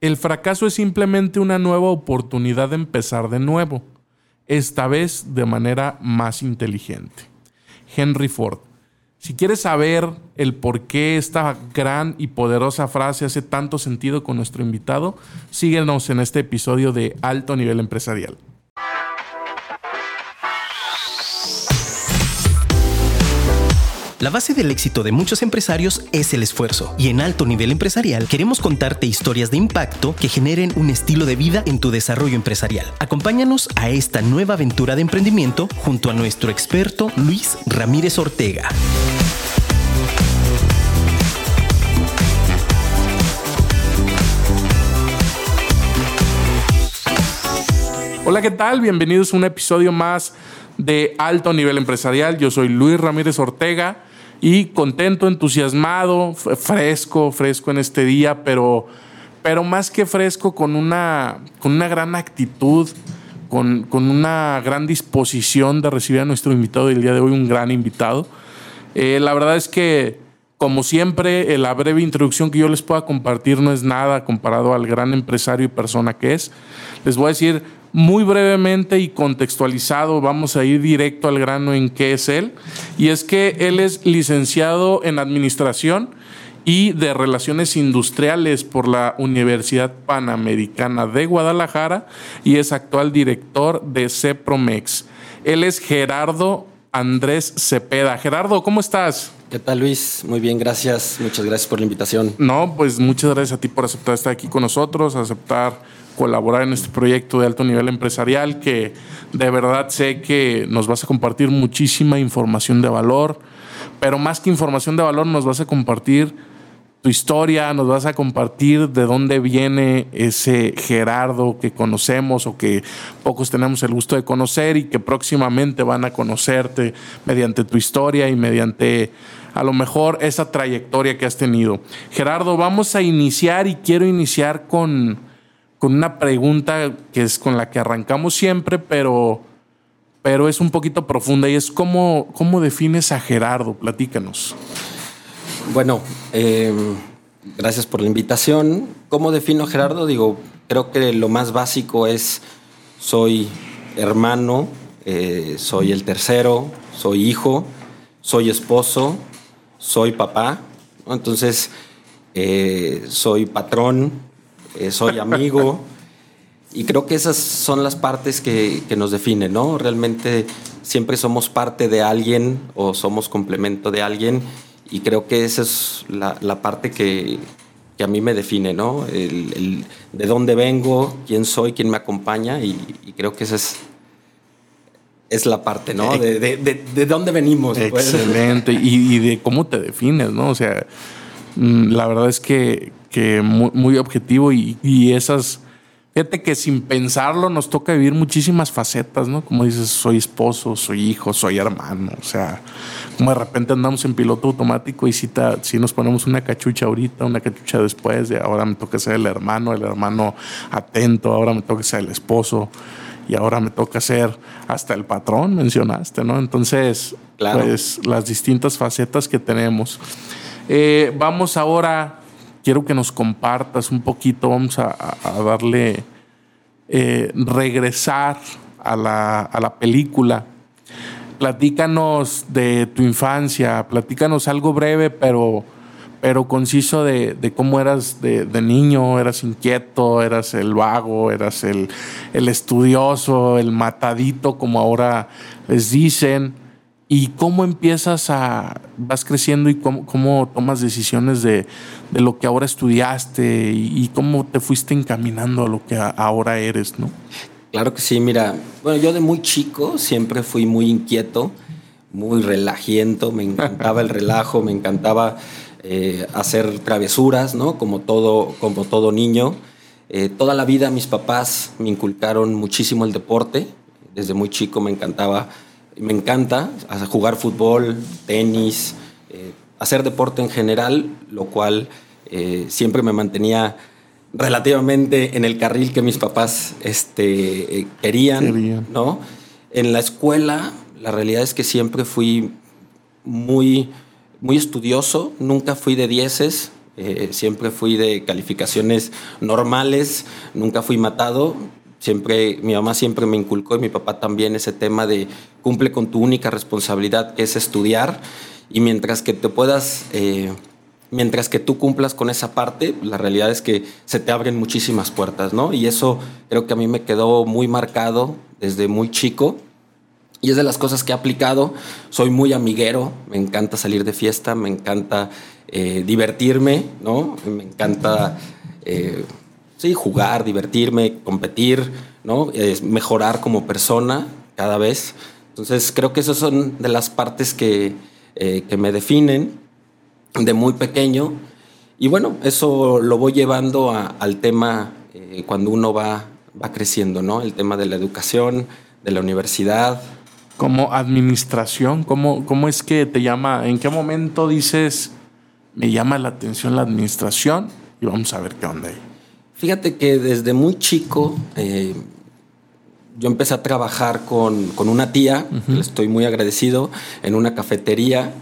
El fracaso es simplemente una nueva oportunidad de empezar de nuevo, esta vez de manera más inteligente. Henry Ford. Si quieres saber el por qué esta gran y poderosa frase hace tanto sentido con nuestro invitado, síguenos en este episodio de Alto Nivel Empresarial. La base del éxito de muchos empresarios es el esfuerzo y en alto nivel empresarial queremos contarte historias de impacto que generen un estilo de vida en tu desarrollo empresarial. Acompáñanos a esta nueva aventura de emprendimiento junto a nuestro experto Luis Ramírez Ortega. Hola, ¿qué tal? Bienvenidos a un episodio más de Alto Nivel Empresarial. Yo soy Luis Ramírez Ortega y contento, entusiasmado, fresco, fresco en este día, pero, pero más que fresco, con una, con una gran actitud, con, una gran disposición de recibir a nuestro invitado del día de hoy, un gran invitado. Eh, la verdad es que, como siempre, la breve introducción que yo les pueda compartir no es nada comparado al gran empresario y persona que es. Les voy a decir muy brevemente y contextualizado, vamos a ir directo al grano en qué es él. Y es que él es licenciado en Administración y de Relaciones Industriales por la Universidad Panamericana de Guadalajara y es actual director de CEPROMEX. Él es Gerardo Andrés Cepeda. Gerardo, ¿cómo estás? ¿Qué tal Luis? Muy bien, gracias. Muchas gracias por la invitación. No, pues muchas gracias a ti por aceptar estar aquí con nosotros, aceptar colaborar en este proyecto de alto nivel empresarial que de verdad sé que nos vas a compartir muchísima información de valor, pero más que información de valor nos vas a compartir tu historia, nos vas a compartir de dónde viene ese Gerardo que conocemos o que pocos tenemos el gusto de conocer y que próximamente van a conocerte mediante tu historia y mediante a lo mejor esa trayectoria que has tenido. Gerardo, vamos a iniciar y quiero iniciar con con una pregunta que es con la que arrancamos siempre, pero, pero es un poquito profunda y es cómo, cómo defines a Gerardo. Platícanos. Bueno, em, gracias por la invitación. ¿Cómo defino a Gerardo? Digo, creo que lo más básico es soy hermano, eh, soy el tercero, soy hijo, soy esposo, soy papá. Entonces, eh, soy patrón, eh, soy amigo. y creo que esas son las partes que, nos definen, ¿no? Realmente siempre somos parte de alguien o somos complemento de alguien y creo que esa es la, parte que, a mí me define, ¿no? El, de dónde vengo, quién soy, quién me acompaña y, creo que esa es, es la parte, ¿no? De, de, dónde venimos. Pues. Excelente. y, y, de cómo te defines, ¿no? O sea, mm, la verdad es que, que muy, objetivo y, esas... Fíjate que sin pensarlo nos toca vivir muchísimas facetas, ¿no? Como dices, soy esposo, soy hijo, soy hermano. O sea, como de repente andamos en piloto automático y si, si nos ponemos una cachucha ahorita, una cachucha después, de ahora me toca ser el hermano, el hermano atento, ahora me toca ser el esposo y ahora me toca ser hasta el patrón, mencionaste, ¿no? Entonces, pues las distintas facetas que tenemos. Eh, vamos ahora quiero que nos compartas un poquito, vamos a, darle, eh, regresar a la, película. Platícanos de tu infancia, platícanos algo breve, pero, pero conciso de, cómo eras de, niño, eras inquieto, eras el vago, eras el, el estudioso, el matadito, como ahora les dicen y cómo empiezas a, vas creciendo y cómo, tomas decisiones de, lo que ahora estudiaste y, cómo te fuiste encaminando a lo que ahora eres, ¿no? Claro que sí, mira, bueno, yo de muy chico siempre fui muy inquieto, muy relajiento, me encantaba el relajo, me encantaba eh, hacer travesuras, ¿no? Como todo, como todo niño. Eh, toda la vida mis papás me inculcaron muchísimo el deporte, desde muy chico me encantaba me encanta jugar fútbol, tenis, eh, hacer deporte en general, lo cual eh, siempre me mantenía relativamente en el carril que mis papás este, eh, querían, ¿no? En la escuela, la realidad es que siempre fui muy, muy estudioso, nunca fui de dieces, siempre fui de calificaciones normales, nunca fui matado. Siempre, mi mamá siempre me inculcó y mi papá también ese tema de cumple con tu única responsabilidad, que es estudiar. Y mientras que te puedas, eh, mientras que tú cumplas con esa parte, la realidad es que se te abren muchísimas puertas, ¿no? Y eso creo que a mí me quedó muy marcado desde muy chico. Y es de las cosas que he aplicado. Soy muy amiguero, me encanta salir de fiesta, me encanta eh, divertirme, ¿no? Me encanta eh, sí, jugar, divertirme, competir, ¿no? mejorar como persona cada vez. Entonces creo que esas son de las partes que, eh, que me definen de muy pequeño. Y bueno, eso lo voy llevando al tema cuando uno va, va creciendo, ¿no? El tema de la educación, de la universidad, como administración, ¿cómo, ¿cómo es que te llama? ¿En qué momento dices, me llama la atención la administración y vamos a ver qué onda ahí? Fíjate que desde muy chico eh, yo empecé a trabajar con, con una tía, le estoy muy agradecido, en una cafetería.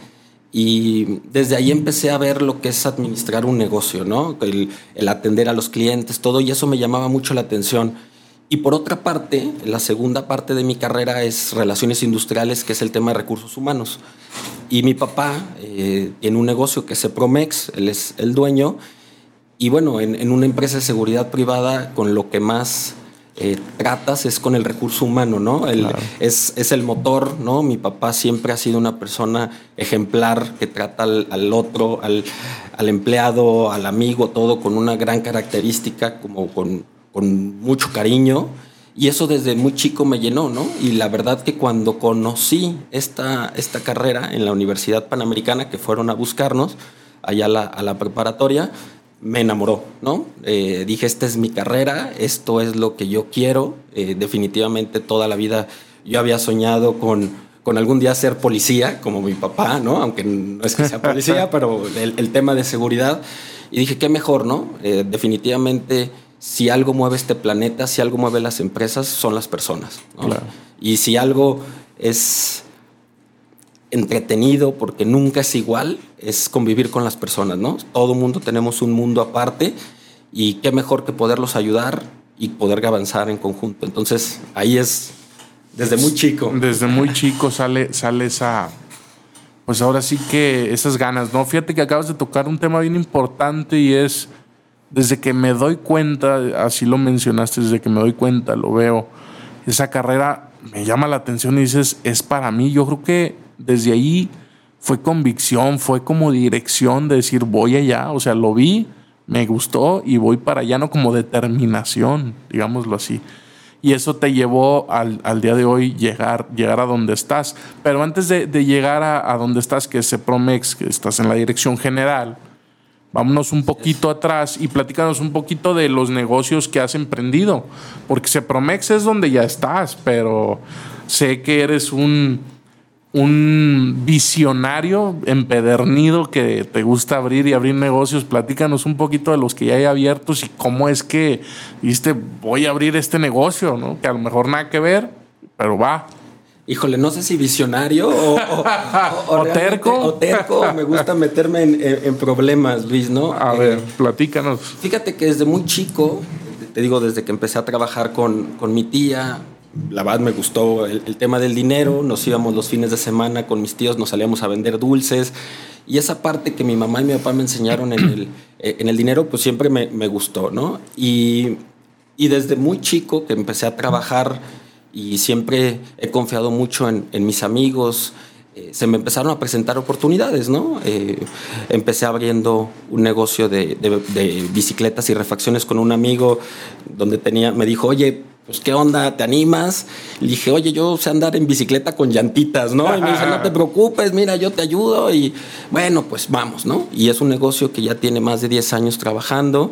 Y desde ahí empecé a ver lo que es administrar un negocio, ¿no? El, el, atender a los clientes, todo, y eso me llamaba mucho la atención. Y por otra parte, la segunda parte de mi carrera es relaciones industriales, que es el tema de recursos humanos. Y mi papá eh, tiene un negocio que es Promex, él es el dueño. Y bueno, en, una empresa de seguridad privada, con lo que más eh, tratas es con el recurso humano, ¿no? es, es, el motor, ¿no? Mi papá siempre ha sido una persona ejemplar que trata al, al otro, al, al, empleado, al amigo, todo con una gran característica, como con con mucho cariño. Y eso desde muy chico me llenó, ¿no? Y la verdad que cuando conocí esta, esta carrera en la Universidad Panamericana, que fueron a buscarnos allá a la, preparatoria, me enamoró, ¿no? Eh, dije, esta es mi carrera, esto es lo que yo quiero. Eh, definitivamente toda la vida yo había soñado con, con algún día ser policía, como mi papá, ¿no? Aunque no es que sea policía, pero el, tema de seguridad. Y dije, qué mejor, ¿no? Eh, definitivamente si algo mueve este planeta, si algo mueve las empresas, son las personas. Y si algo es entretenido, porque nunca es igual, es convivir con las personas, ¿no? Todo mundo tenemos un mundo aparte y qué mejor que poderlos ayudar y poder avanzar en conjunto. Entonces, ahí es desde muy chico. Desde muy chico sale, sale esa, pues ahora sí que esas ganas, ¿no? Fíjate que acabas de tocar un tema bien importante y es desde que me doy cuenta, así lo mencionaste, desde que me doy cuenta, lo veo, esa carrera me llama la atención y dices, es para mí. Yo creo que desde ahí fue convicción, fue como dirección de decir, voy allá, o sea, lo vi, me gustó y voy para allá, no como determinación, digámoslo así. Y eso te llevó al, día de hoy llegar, llegar a donde estás. Pero antes de, llegar a, a, donde estás, que es Promex, que estás en la dirección general, Vámonos un poquito atrás y platícanos un poquito de los negocios que has emprendido. Porque Cepromex es donde ya estás, pero sé que eres un, un visionario empedernido que te gusta abrir y abrir negocios. Platícanos un poquito de los que ya hay abiertos y cómo es que viste, voy a abrir este negocio, ¿no? Que a lo mejor nada que ver, pero va híjole, no sé si visionario o, terco. O terco, me gusta meterme en, problemas, Luis, ¿no? A ver, eh, platícanos. Fíjate que desde muy chico, te digo, desde que empecé a trabajar con, con mi tía, la verdad me gustó el, tema del dinero, nos íbamos los fines de semana con mis tíos, nos salíamos a vender dulces. Y esa parte que mi mamá y mi papá me enseñaron en el, eh, en el dinero, pues siempre me, me gustó, ¿no? Y, y desde muy chico que empecé a trabajar y siempre he confiado mucho en, mis amigos. Eh, se me empezaron a presentar oportunidades, ¿no? Eh, empecé abriendo un negocio de, bicicletas y refacciones con un amigo donde tenía, me dijo, oye, pues qué onda, ¿te animas? Le dije, oye, yo sé andar en bicicleta con llantitas, ¿no? Y me dijo, no te preocupes, mira, yo te ayudo y bueno, pues vamos, ¿no? Y es un negocio que ya tiene más de 10 años trabajando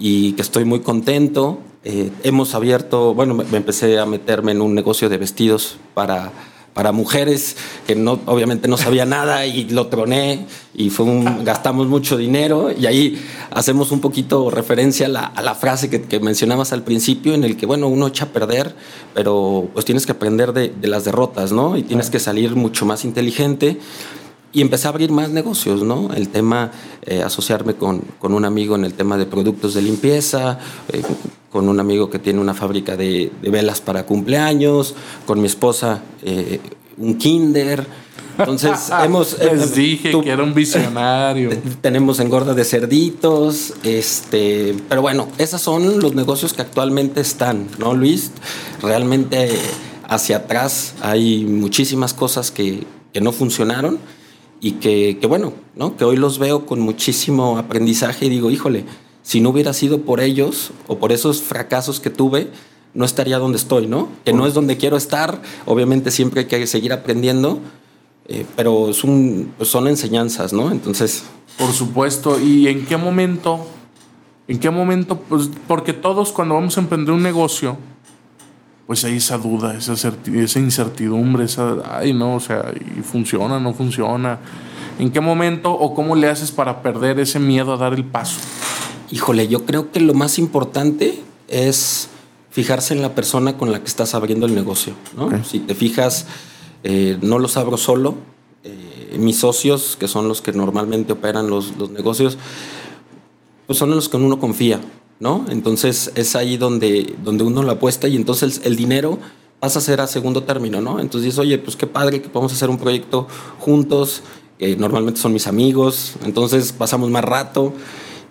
y que estoy muy contento. Eh, hemos abierto, bueno, me, empecé a meterme en un negocio de vestidos para, para mujeres que no, obviamente no sabía nada y lo troné y fue un, gastamos mucho dinero y ahí hacemos un poquito referencia a la, frase que, mencionabas al principio en el que, bueno, uno echa a perder, pero pues tienes que aprender de, de las derrotas, ¿no? Y tienes que salir mucho más inteligente. y empecé a abrir más negocios, ¿no? El tema, eh, asociarme con, con, un amigo en el tema de productos de limpieza, eh, con un amigo que tiene una fábrica de, de velas para cumpleaños, con mi esposa eh, un kinder. Entonces hemos... Les dije que era un visionario. Tenemos engorda de cerditos, este, pero bueno, esos son los negocios que actualmente están, ¿no, Luis? Realmente hacia atrás hay muchísimas cosas que, que no funcionaron y que, que, bueno, ¿no? que hoy los veo con muchísimo aprendizaje y digo, híjole, si no hubiera sido por ellos o por esos fracasos que tuve, no estaría donde estoy, ¿no? Que no es donde quiero estar, obviamente siempre hay que seguir aprendiendo, eh, pero es un, son enseñanzas, ¿no? Entonces... Por supuesto, ¿y en qué momento? ¿En qué momento? Pues porque todos cuando vamos a emprender un negocio, pues hay esa duda, esa, esa incertidumbre, esa, ay, no, o sea, y funciona, no funciona. ¿En qué momento o cómo le haces para perder ese miedo a dar el paso? Híjole, yo creo que lo más importante es fijarse en la persona con la que estás abriendo el negocio. ¿no? Okay. Si te fijas, eh, no los abro solo. Eh, mis socios, que son los que normalmente operan los, los negocios, pues son los que uno confía. ¿no? Entonces es ahí donde, donde uno lo apuesta y entonces el, el, dinero pasa a ser a segundo término, ¿no? Entonces dices, oye, pues qué padre que podemos hacer un proyecto juntos, que normalmente son mis amigos, entonces pasamos más rato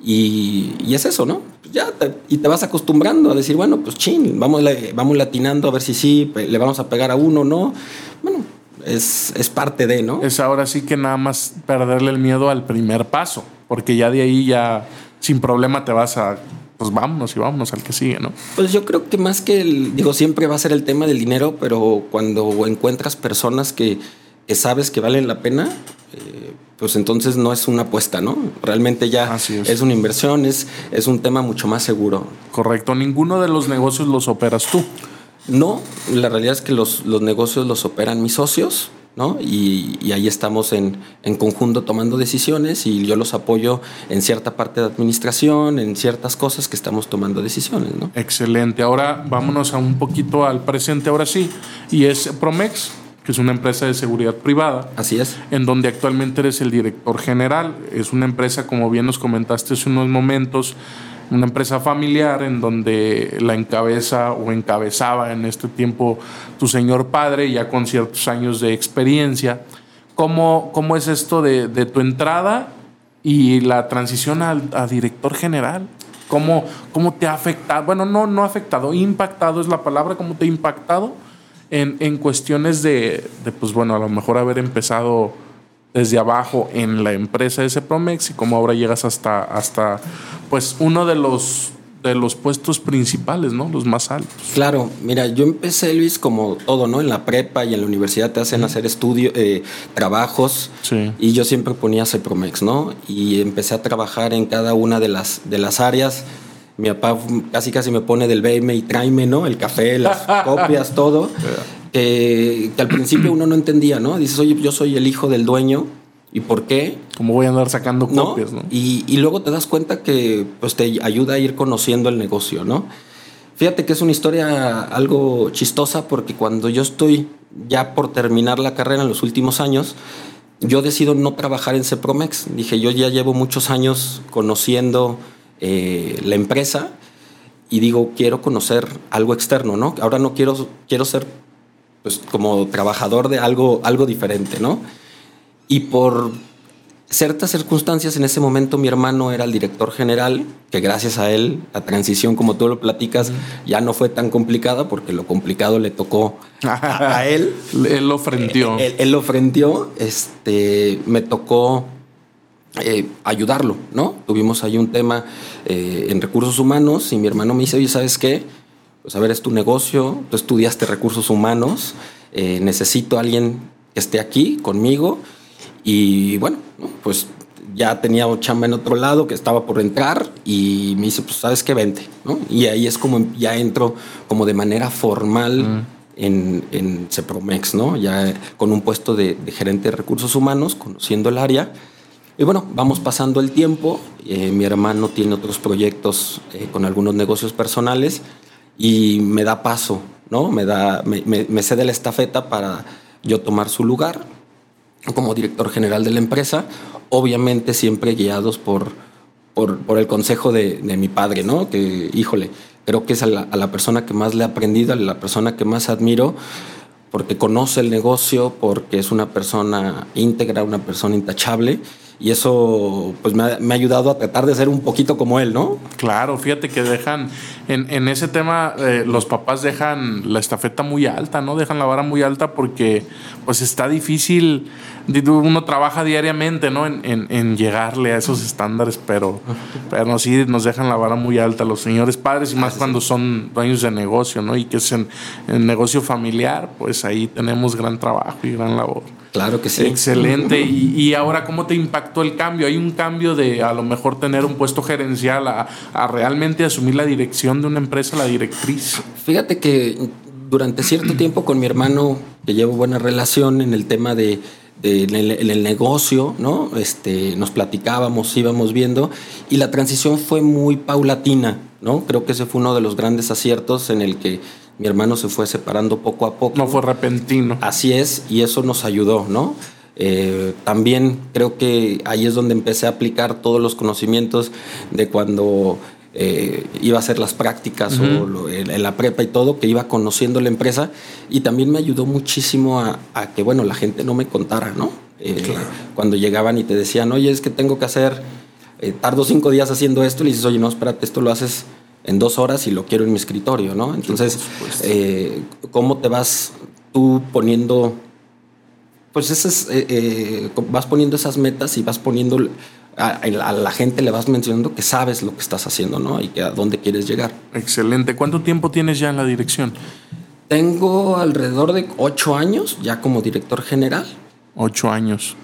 y, y es eso, ¿no? Ya te, y te vas acostumbrando a decir, bueno, pues chin, vamos, vamos latinando a ver si sí, le vamos a pegar a uno, ¿no? Bueno, es, es parte de, ¿no? Es ahora sí que nada más perderle el miedo al primer paso, porque ya de ahí ya sin problema te vas a pues vámonos y vámonos al que sigue, ¿no? Pues yo creo que más que, el, digo, siempre va a ser el tema del dinero, pero cuando encuentras personas que, que sabes que valen la pena, eh, pues entonces no es una apuesta, ¿no? Realmente ya es. es. una inversión, es, es un tema mucho más seguro. Correcto, ninguno de los negocios los operas tú. No, la realidad es que los, los negocios los operan mis socios. ¿no? Y, y, ahí estamos en, en, conjunto tomando decisiones y yo los apoyo en cierta parte de administración, en ciertas cosas que estamos tomando decisiones, ¿no? Excelente. Ahora vámonos a un poquito al presente, ahora sí, y es Promex, que es una empresa de seguridad privada. Así es. En donde actualmente eres el director general. Es una empresa, como bien nos comentaste hace unos momentos, una empresa familiar en donde la encabeza o encabezaba en este tiempo tu señor padre, ya con ciertos años de experiencia. ¿Cómo, cómo es esto de, de tu entrada y la transición a, a director general? ¿Cómo, ¿Cómo te ha afectado? Bueno, no, no afectado, impactado es la palabra, ¿cómo te ha impactado en, en cuestiones de, de, pues bueno, a lo mejor haber empezado desde abajo en la empresa de Promex y cómo ahora llegas hasta, hasta pues uno de los de los puestos principales, ¿no? Los más altos. Claro, mira, yo empecé, Luis, como todo, ¿no? En la prepa y en la universidad te hacen hacer estudios, eh, trabajos, sí. y yo siempre ponía Cepromex, ¿no? Y empecé a trabajar en cada una de las, de las áreas. Mi papá casi casi me pone del BM y tráeme, ¿no? El café, las copias, todo. Que, que al principio uno no entendía, ¿no? Dices, oye, yo soy el hijo del dueño, ¿Y por qué? ¿Cómo voy a andar sacando copias? ¿no? ¿no? Y, y, luego te das cuenta que pues, te ayuda a ir conociendo el negocio, ¿no? Fíjate que es una historia algo chistosa porque cuando yo estoy ya por terminar la carrera en los últimos años, yo decido no trabajar en Cepromex. Dije, yo ya llevo muchos años conociendo eh, la empresa y digo, quiero conocer algo externo, ¿no? Ahora no quiero, quiero ser pues, como trabajador de algo, algo diferente, ¿no? Y por ciertas circunstancias en ese momento mi hermano era el director general, que gracias a él la transición, como tú lo platicas, ya no fue tan complicada porque lo complicado le tocó a, a él. él lo frenteó. Él, él, lo frenteó, este, me tocó eh, ayudarlo, ¿no? Tuvimos ahí un tema eh, en recursos humanos y mi hermano me dice, oye, ¿sabes qué? Pues a ver, es tu negocio, tú estudiaste recursos humanos, eh, necesito a alguien que esté aquí conmigo y bueno, pues ya tenía chamba en otro lado que estaba por entrar y me dice, pues sabes qué, vente. ¿no? Y ahí es como ya entro como de manera formal mm. en, en Cepromex, ¿no? ya con un puesto de, de, gerente de recursos humanos, conociendo el área. Y bueno, vamos pasando el tiempo. Eh, mi hermano tiene otros proyectos eh, con algunos negocios personales y me da paso, ¿no? Me, da, me, me, me cede la estafeta para yo tomar su lugar como director general de la empresa, obviamente siempre guiados por, por, el consejo de, mi padre, ¿no? Que, híjole, creo que es a la, a la persona que más le he aprendido, a la persona que más admiro porque conoce el negocio, porque es una persona íntegra, una persona intachable y eso pues me ha, ayudado a tratar de ser un poquito como él, ¿no? Claro, fíjate que dejan, en, en ese tema eh, los papás dejan la estafeta muy alta, ¿no? Dejan la vara muy alta porque pues está difícil, uno trabaja diariamente, ¿no? En, en, llegarle a esos estándares, pero, pero sí nos dejan la vara muy alta los señores padres y más cuando son dueños de negocio, ¿no? Y que es en, en negocio familiar, pues ahí tenemos gran trabajo y gran labor. Claro que sí. Excelente. Y, ahora, ¿cómo te impactó el cambio? ¿Hay un cambio de a lo mejor tener un puesto gerencial a, realmente asumir la dirección de una empresa, la directriz? Fíjate que durante cierto tiempo con mi hermano, que llevo buena relación en el tema de, en, el, negocio, ¿no? Este, nos platicábamos, íbamos viendo, y la transición fue muy paulatina, ¿no? Creo que ese fue uno de los grandes aciertos en el que mi hermano se fue separando poco a poco. No fue repentino. Así es, y eso nos ayudó, ¿no? Eh, también creo que ahí es donde empecé a aplicar todos los conocimientos de cuando eh, iba a hacer las prácticas o en, la prepa y todo, que iba conociendo la empresa y también me ayudó muchísimo a, que, bueno, la gente no me contara, ¿no? Eh, cuando llegaban y te decían, oye, es que tengo que hacer, tardo cinco días haciendo esto, y dices, oye, no, espérate, esto lo haces en dos horas y lo quiero en mi escritorio, ¿no? Entonces, eh, ¿cómo te vas tú poniendo, pues esas, eh, eh, vas poniendo esas metas y vas poniendo a, la gente le vas mencionando que sabes lo que estás haciendo, ¿no? Y que a dónde quieres llegar. Excelente. ¿Cuánto tiempo tienes ya en la dirección? Tengo alrededor de ocho años ya como director general. Ocho años.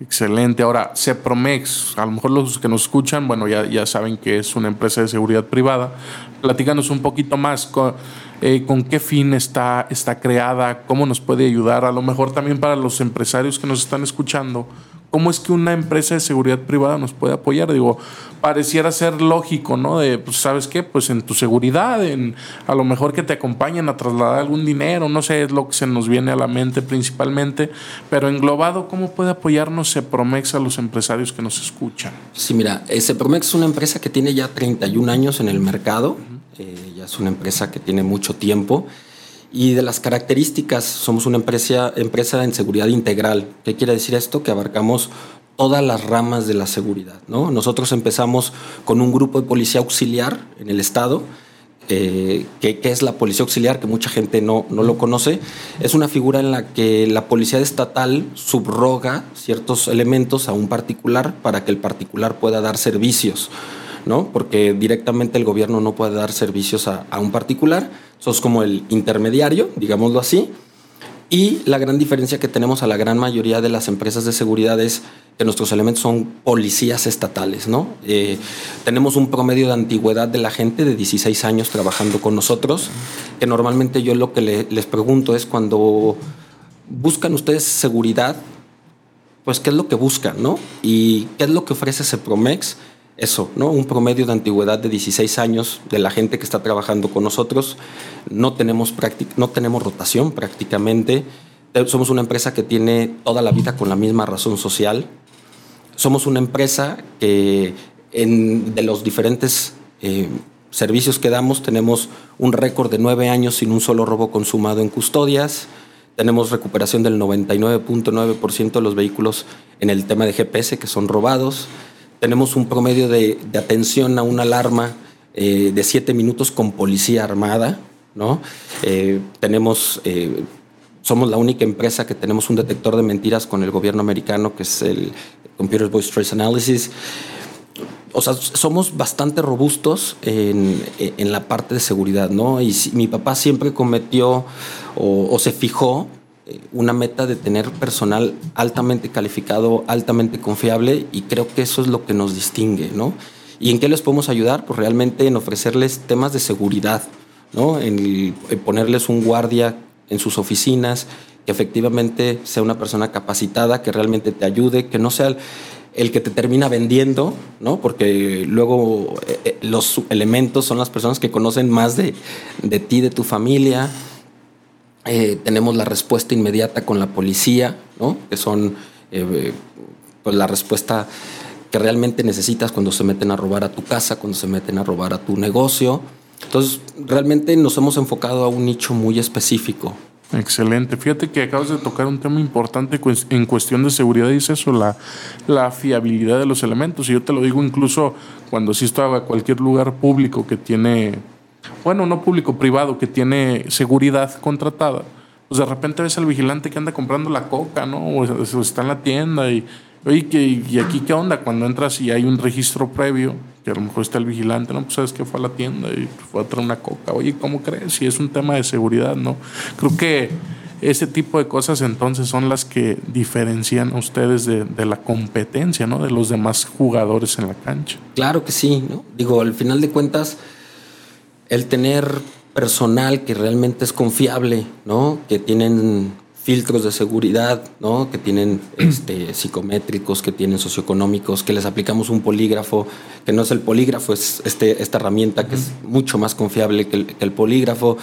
Excelente. Ahora, CEPROMEX, a lo mejor los que nos escuchan, bueno, ya, ya saben que es una empresa de seguridad privada. Platícanos un poquito más con, eh, con qué fin está, está creada, cómo nos puede ayudar, a lo mejor también para los empresarios que nos están escuchando, ¿Cómo es que una empresa de seguridad privada nos puede apoyar? Digo, pareciera ser lógico, ¿no? De, pues, ¿sabes qué? Pues en tu seguridad, en a lo mejor que te acompañen a trasladar algún dinero, no sé, es lo que se nos viene a la mente principalmente, pero englobado, ¿cómo puede apoyarnos CEPROMEX a los empresarios que nos escuchan? Sí, mira, eh, CEPROMEX es una empresa que tiene ya 31 años en el mercado, eh, ya es una empresa que tiene mucho tiempo. Y de las características, somos una empresa, empresa en seguridad integral. ¿Qué quiere decir esto? Que abarcamos todas las ramas de la seguridad. ¿no? Nosotros empezamos con un grupo de policía auxiliar en el Estado, eh, que, es la policía auxiliar, que mucha gente no, no lo conoce. Es una figura en la que la policía estatal subroga ciertos elementos a un particular para que el particular pueda dar servicios. ¿No? Porque directamente el gobierno no puede dar servicios a, un particular sos como el intermediario, digámoslo así. Y la gran diferencia que tenemos a la gran mayoría de las empresas de seguridad es que nuestros elementos son policías estatales, ¿no? Eh, tenemos un promedio de antigüedad de la gente de 16 años trabajando con nosotros, que normalmente yo lo que les pregunto es cuando buscan ustedes seguridad, pues qué es lo que buscan, ¿no? Y qué es lo que ofrece ese Promex eso, ¿no? Un promedio de antigüedad de 16 años de la gente que está trabajando con nosotros. No tenemos, no tenemos rotación prácticamente. Somos una empresa que tiene toda la vida con la misma razón social. Somos una empresa que de los diferentes eh, servicios que damos tenemos un récord de nueve años sin un solo robo consumado en custodias. Tenemos recuperación del 99.9% de los vehículos en el tema de GPS que son robados tenemos un promedio de, atención a una alarma eh, de siete minutos con policía armada, ¿no? Eh, tenemos, eh, somos la única empresa que tenemos un detector de mentiras con el gobierno americano, que es el Computer Voice Trace Analysis. O sea, somos bastante robustos en, la parte de seguridad, ¿no? Y mi papá siempre cometió o se fijó una meta de tener personal altamente calificado, altamente confiable y creo que eso es lo que nos distingue, ¿no? ¿Y en qué les podemos ayudar? Pues realmente en ofrecerles temas de seguridad, ¿no? En, ponerles un guardia en sus oficinas, que efectivamente sea una persona capacitada, que realmente te ayude, que no sea el, que te termina vendiendo, ¿no? Porque luego eh, eh, los elementos son las personas que conocen más de, de ti, de tu familia, eh, tenemos la respuesta inmediata con la policía, ¿no? que son eh, pues la respuesta que realmente necesitas cuando se meten a robar a tu casa, cuando se meten a robar a tu negocio. Entonces, realmente nos hemos enfocado a un nicho muy específico. Excelente. Fíjate que acabas de tocar un tema importante en cuestión de seguridad y es eso, la, la fiabilidad de los elementos. Y yo te lo digo incluso cuando asisto a cualquier lugar público que tiene, bueno, no público, privado, que tiene seguridad contratada. Pues de repente ves al vigilante que anda comprando la coca, ¿no? O está en la tienda y Oye, ¿y aquí qué onda? Cuando entras y hay un registro previo, que a lo mejor está el vigilante, ¿no? Pues sabes que fue a la tienda y fue a traer una coca. Oye, ¿cómo crees? Si es un tema de seguridad, ¿no? Creo que ese tipo de cosas entonces son las que diferencian a ustedes de, de, la competencia, ¿no? De los demás jugadores en la cancha. Claro que sí, ¿no? Digo, al final de cuentas, el tener personal que realmente es confiable, ¿no? Que tienen filtros de seguridad, ¿no? Que tienen este, psicométricos, que tienen socioeconómicos, que les aplicamos un polígrafo, que no es el polígrafo, es este, esta herramienta que es mucho más confiable que el, polígrafo.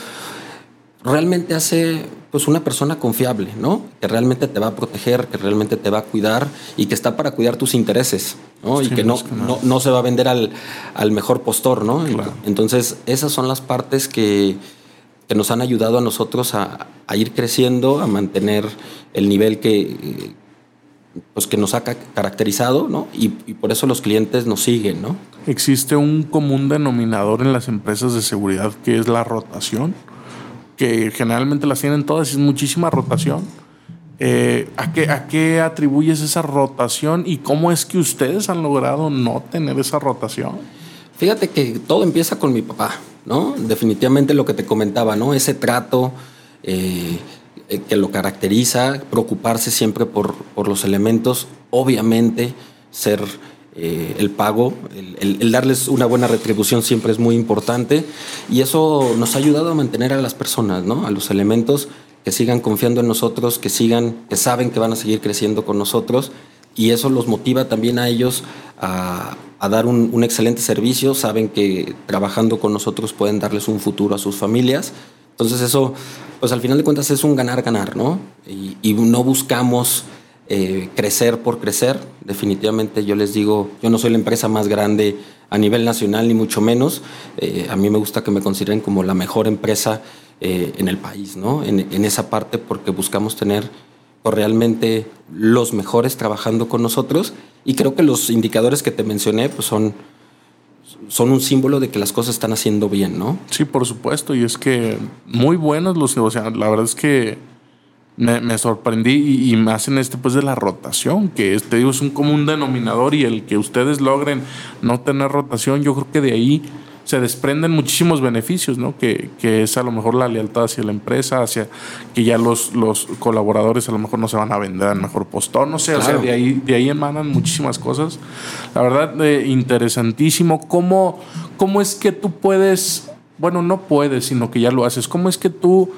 Realmente hace pues una persona confiable, ¿no? Que realmente te va a proteger, que realmente te va a cuidar y que está para cuidar tus intereses, ¿no? y que no, no, no, se va a vender al, al mejor postor, ¿no? Entonces, esas son las partes que, que nos han ayudado a nosotros a, ir creciendo, a mantener el nivel que, pues que nos ha caracterizado, ¿no? Y, por eso los clientes nos siguen, ¿no? Existe un común denominador en las empresas de seguridad que es la rotación, que generalmente las tienen todas y es muchísima rotación. Eh, ¿a, qué, ¿A qué atribuyes esa rotación y cómo es que ustedes han logrado no tener esa rotación? Fíjate que todo empieza con mi papá. ¿no? Definitivamente lo que te comentaba, ¿no? Ese trato eh, eh, que lo caracteriza, preocuparse siempre por, los elementos, obviamente ser el pago, el, darles una buena retribución siempre es muy importante y eso nos ha ayudado a mantener a las personas, ¿no? A los elementos que sigan confiando en nosotros, que sigan, que saben que van a seguir creciendo con nosotros y eso los motiva también a ellos a, dar un, excelente servicio, saben que trabajando con nosotros pueden darles un futuro a sus familias. Entonces eso, pues al final de cuentas es un ganar-ganar, ¿no? Y, no buscamos eh, crecer por crecer. Definitivamente yo les digo, yo no soy la empresa más grande a nivel nacional, ni mucho menos. Eh, a mí me gusta que me consideren como la mejor empresa eh, en el país, ¿no? En, en esa parte porque buscamos tener realmente los mejores trabajando con nosotros y creo que los indicadores que te mencioné pues son, son un símbolo de que las cosas están haciendo bien, ¿no? Sí, por supuesto, y es que muy buenos los, o sea, la verdad es que me, sorprendí y, me hacen este pues de la rotación, que te digo es un común denominador y el que ustedes logren no tener rotación, yo creo que de ahí se desprenden muchísimos beneficios, ¿no? Que, que, es a lo mejor la lealtad hacia la empresa, hacia que ya los, los colaboradores a lo mejor no se van a vender al mejor postor, no sé, o sea, de ahí, de ahí emanan muchísimas cosas. La verdad, eh, interesantísimo. ¿Cómo, ¿Cómo es que tú puedes, bueno, no puedes, sino que ya lo haces, cómo es que tú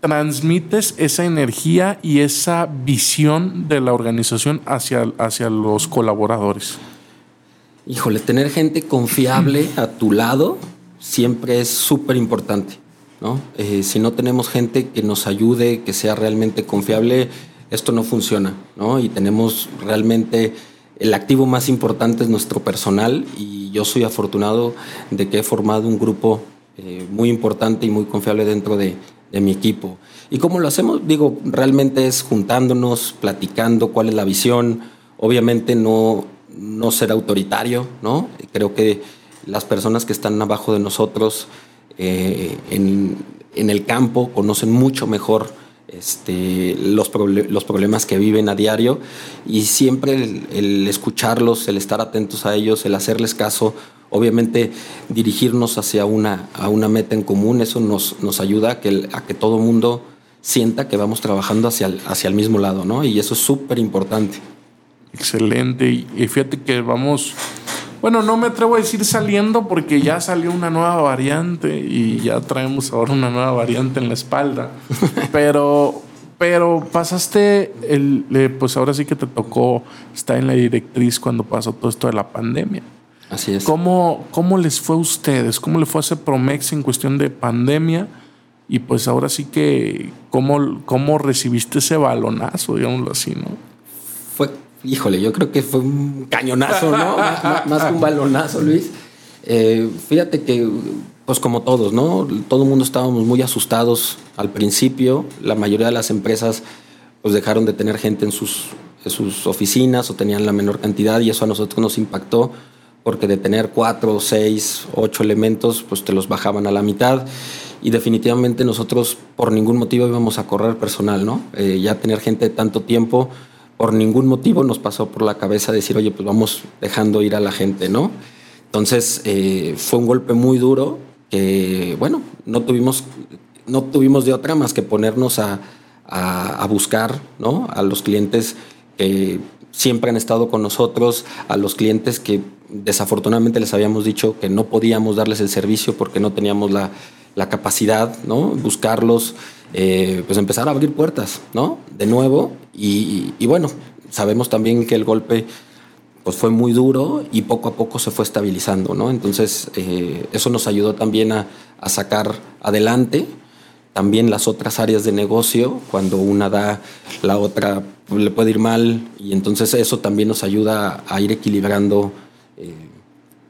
transmites esa energía y esa visión de la organización hacia, hacia los colaboradores? Híjole, tener gente confiable a tu lado siempre es súper importante, ¿no? Eh, si no tenemos gente que nos ayude, que sea realmente confiable, esto no funciona, ¿no? Y tenemos realmente el activo más importante es nuestro personal y yo soy afortunado de que he formado un grupo eh, muy importante y muy confiable dentro de, de mi equipo. ¿Y cómo lo hacemos? Digo, realmente es juntándonos, platicando cuál es la visión. Obviamente no, no ser autoritario, ¿no? Creo que las personas que están abajo de nosotros eh, en, el campo conocen mucho mejor este, los, los, problemas que viven a diario y siempre el, escucharlos, el estar atentos a ellos, el hacerles caso, obviamente dirigirnos hacia una, a una meta en común, eso nos, nos ayuda a que, a que todo mundo sienta que vamos trabajando hacia el, hacia el mismo lado, ¿no? Y eso es súper importante. Excelente. Y, fíjate que vamos, bueno, no me atrevo a decir saliendo porque ya salió una nueva variante y ya traemos ahora una nueva variante en la espalda. pero, pero pasaste, el, pues ahora sí que te tocó estar en la directriz cuando pasó todo esto de la pandemia. Así es. ¿Cómo, cómo les fue a ustedes? ¿Cómo le fue a ese Promex en cuestión de pandemia? Y pues ahora sí que, ¿cómo, cómo recibiste ese balonazo, digámoslo así, no? fue Híjole, yo creo que fue un cañonazo, ¿no? más, que un balonazo, Luis. Eh, fíjate que, pues como todos, ¿no? Todo el mundo estábamos muy asustados al principio. La mayoría de las empresas, pues dejaron de tener gente en sus, en sus oficinas o tenían la menor cantidad y eso a nosotros nos impactó porque de tener cuatro, seis, ocho elementos, pues te los bajaban a la mitad y definitivamente nosotros por ningún motivo íbamos a correr personal, ¿no? Eh, ya tener gente tanto tiempo, por ningún motivo nos pasó por la cabeza decir, oye, pues vamos dejando ir a la gente, ¿no? Entonces eh, fue un golpe muy duro que, bueno, no tuvimos, no tuvimos de otra más que ponernos a, a, buscar, ¿no? A los clientes que siempre han estado con nosotros, a los clientes que desafortunadamente les habíamos dicho que no podíamos darles el servicio porque no teníamos la, la capacidad, ¿no? Buscarlos, eh, pues empezar a abrir puertas, ¿no? De nuevo. Y, bueno, sabemos también que el golpe pues fue muy duro y poco a poco se fue estabilizando, ¿no? Entonces, eh, eso nos ayudó también a, a, sacar adelante también las otras áreas de negocio. Cuando una da, la otra le puede ir mal y entonces eso también nos ayuda a ir equilibrando eh,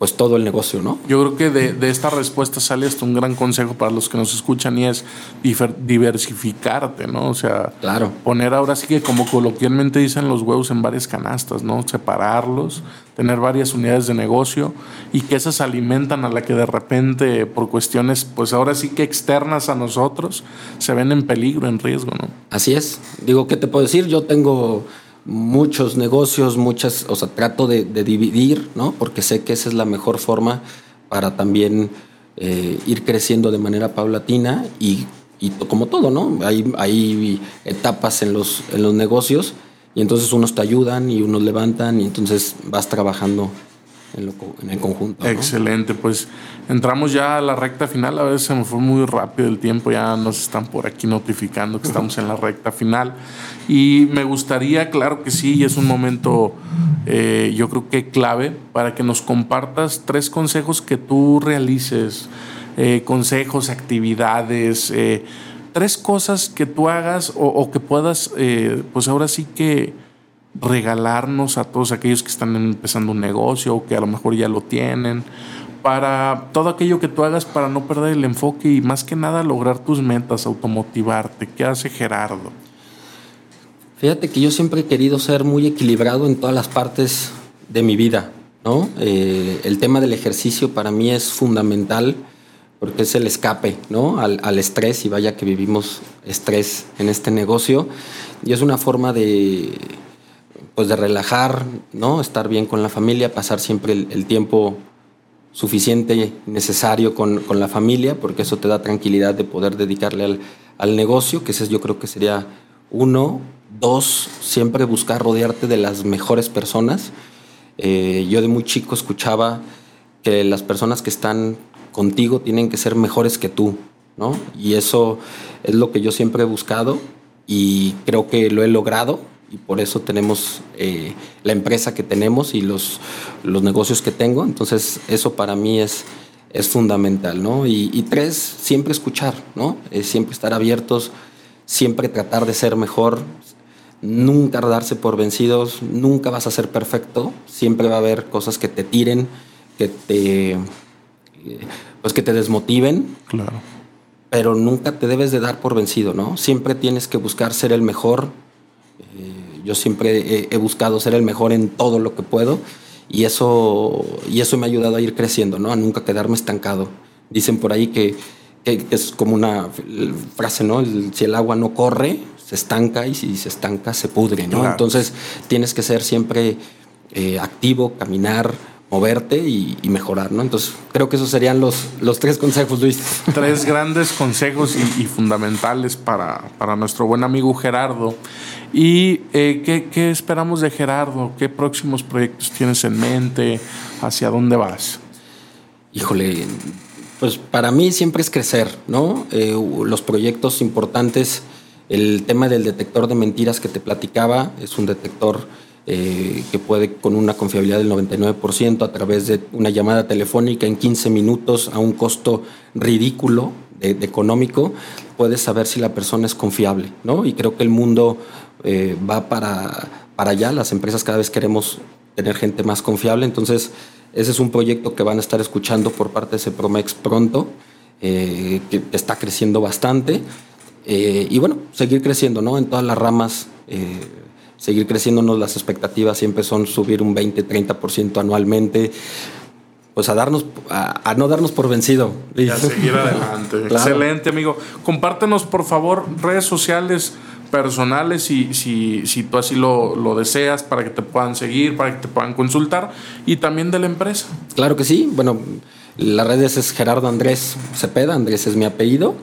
pues todo el negocio, ¿no? Yo creo que de, de, esta respuesta sale hasta un gran consejo para los que nos escuchan y es diversificarte, ¿no? O sea, claro. poner ahora sí que como coloquialmente dicen los huevos en varias canastas, ¿no? Separarlos, tener varias unidades de negocio y que esas alimentan a la que de repente por cuestiones, pues ahora sí que externas a nosotros, se ven en peligro, en riesgo, ¿no? Así es. Digo, ¿qué te puedo decir? Yo tengo muchos negocios, muchas, o sea, trato de, de, dividir, ¿no? Porque sé que esa es la mejor forma para también eh, ir creciendo de manera paulatina y, y, como todo, ¿no? Hay, hay etapas en los, en los negocios y entonces unos te ayudan y unos levantan y entonces vas trabajando en, lo, en el conjunto. Excelente, pues entramos ya a la recta final, a veces se me fue muy rápido el tiempo, ya nos están por aquí notificando que estamos en la recta final y me gustaría, claro que sí, y es un momento eh, yo creo que clave para que nos compartas tres consejos que tú realices, eh, consejos, actividades, eh, tres cosas que tú hagas o, que puedas, pues ahora sí que regalarnos a todos aquellos que están empezando un negocio o que a lo mejor ya lo tienen, para todo aquello que tú hagas para no perder el enfoque y más que nada lograr tus metas, automotivarte. ¿Qué hace Gerardo? Fíjate que yo siempre he querido ser muy equilibrado en todas las partes de mi vida, ¿no? Eh, el tema del ejercicio para mí es fundamental porque es el escape, ¿no? Al, al estrés y vaya que vivimos estrés en este negocio y es una forma de pues de relajar, ¿no? Estar bien con la familia, pasar siempre el, tiempo suficiente, necesario con, con, la familia, porque eso te da tranquilidad de poder dedicarle al, al negocio, que ese yo creo que sería uno. Dos, siempre buscar rodearte de las mejores personas. Eh, yo de muy chico escuchaba que las personas que están contigo tienen que ser mejores que tú, ¿no? Y eso es lo que yo siempre he buscado y creo que lo he logrado y por eso tenemos eh, la empresa que tenemos y los, los negocios que tengo. Entonces, eso para mí es, es fundamental, ¿no? Y, y tres, siempre escuchar, ¿no? Eh, siempre estar abiertos, siempre tratar de ser mejor, nunca darse por vencidos, nunca vas a ser perfecto, siempre va a haber cosas que te tiren, que te, pues que te desmotiven. Claro. Pero nunca te debes de dar por vencido, ¿no? Siempre tienes que buscar ser el mejor. Eh, yo siempre he, he, buscado ser el mejor en todo lo que puedo y eso, y eso me ha ayudado a ir creciendo, ¿no? A nunca quedarme estancado. Dicen por ahí que, que es como una frase, ¿no? El, si el agua no corre, se estanca y si se estanca, se pudre, ¿no? Claro. Entonces tienes que ser siempre eh, activo, caminar, moverte y, y, mejorar, ¿no? Entonces, creo que esos serían los, los tres consejos, Luis. Tres grandes consejos y, y fundamentales para, para, nuestro buen amigo Gerardo. ¿Y eh, ¿qué, ¿qué, esperamos de Gerardo? ¿Qué próximos proyectos tienes en mente? ¿Hacia dónde vas? Híjole, pues para mí siempre es crecer, ¿no? Eh, los proyectos importantes, el tema del detector de mentiras que te platicaba, es un detector eh, que puede con una confiabilidad del 99% a través de una llamada telefónica en 15 minutos a un costo ridículo económico, puedes saber si la persona es confiable, ¿no? Y creo que el mundo eh, va para, para allá, las empresas cada vez queremos tener gente más confiable, entonces ese es un proyecto que van a estar escuchando por parte de Cepromex pronto, eh, que está creciendo bastante, y bueno, seguir creciendo, ¿no? En todas las ramas seguir creciéndonos las expectativas siempre son subir un 20, 30% anualmente pues a darnos, a, no darnos por vencido. Y a seguir adelante. Excelente, amigo. Compártenos, por favor, redes sociales personales si, si, si tú así lo, lo, deseas para que te puedan seguir, para que te puedan consultar y también de la empresa. Claro que sí. Bueno, las redes es Gerardo Andrés Cepeda, Andrés es mi apellido.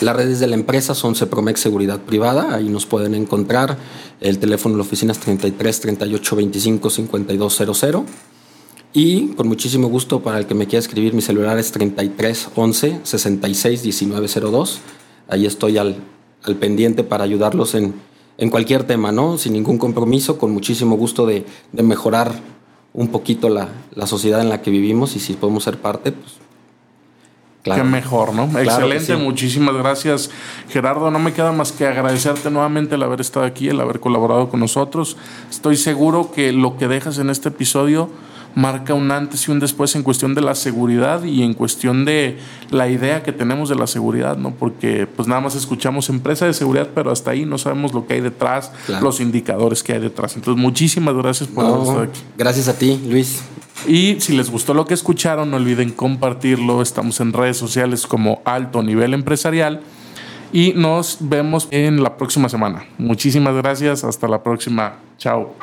Las redes de la empresa son Cepromex Seguridad Privada, ahí nos pueden encontrar. El teléfono de la oficina es 33 38 25 5200. Y con muchísimo gusto, para el que me quiera escribir, mi celular es 33 11 66 19 02. Ahí estoy al, al pendiente para ayudarlos en, en, cualquier tema, ¿no? Sin ningún compromiso, con muchísimo gusto de, de mejorar un poquito la, la, sociedad en la que vivimos y si podemos ser parte, pues Qué mejor, ¿no? Excelente, muchísimas gracias Gerardo. No me queda más que agradecerte nuevamente el haber estado aquí, el haber colaborado con nosotros. Estoy seguro que lo que dejas en este episodio marca un antes y un después en cuestión de la seguridad y en cuestión de la idea que tenemos de la seguridad, ¿no? Porque pues nada más escuchamos empresa de seguridad, pero hasta ahí no sabemos lo que hay detrás, los indicadores que hay detrás. Entonces, muchísimas gracias por haber estado aquí. Gracias a ti, Luis. Y si les gustó lo que escucharon, no olviden compartirlo. Estamos en redes sociales como Alto Nivel Empresarial. Y nos vemos en la próxima semana. Muchísimas gracias. Hasta la próxima. Chao.